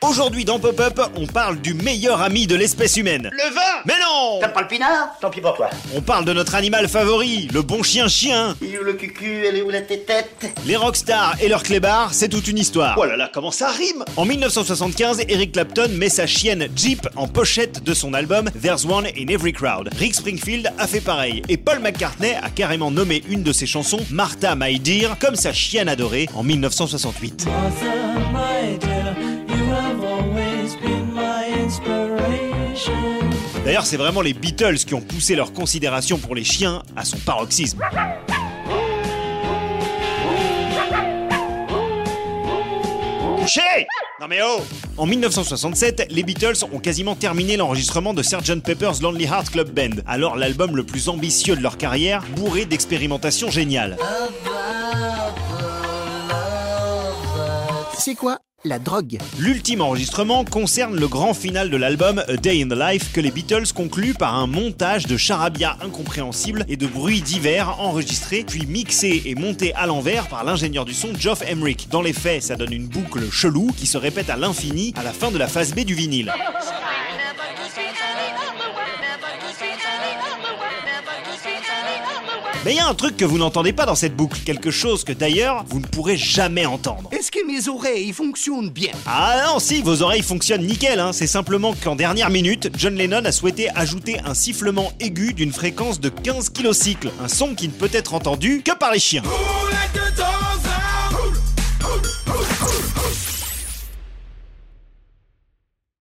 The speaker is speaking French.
Aujourd'hui dans Pop-Up, on parle du meilleur ami de l'espèce humaine. Le vin Mais non T'as pas le pinard Tant pis pour toi. On parle de notre animal favori, le bon chien-chien. Il est où le cucu Elle est où la tétette Les rockstars et leurs clébards, c'est toute une histoire. Oh là là, comment ça rime En 1975, Eric Clapton met sa chienne Jeep en pochette de son album There's One in Every Crowd. Rick Springfield a fait pareil. Et Paul McCartney a carrément nommé une de ses chansons Martha My Dear comme sa chienne adorée en 1968. Martha, my dear, D'ailleurs, c'est vraiment les Beatles qui ont poussé leur considération pour les chiens à son paroxysme. Couché Non mais oh En 1967, les Beatles ont quasiment terminé l'enregistrement de Sgt Pepper's Lonely Hearts Club Band, alors l'album le plus ambitieux de leur carrière, bourré d'expérimentations géniales. C'est quoi la drogue L'ultime enregistrement concerne le grand final de l'album A Day in the Life que les Beatles concluent par un montage de charabia incompréhensibles et de bruits divers enregistrés puis mixés et montés à l'envers par l'ingénieur du son Geoff Emerick. Dans les faits, ça donne une boucle chelou qui se répète à l'infini à la fin de la phase B du vinyle. Mais il y a un truc que vous n'entendez pas dans cette boucle, quelque chose que d'ailleurs vous ne pourrez jamais entendre. Est-ce que mes oreilles fonctionnent bien? Ah non, si, vos oreilles fonctionnent nickel, hein. c'est simplement qu'en dernière minute, John Lennon a souhaité ajouter un sifflement aigu d'une fréquence de 15 kilocycles, un son qui ne peut être entendu que par les chiens.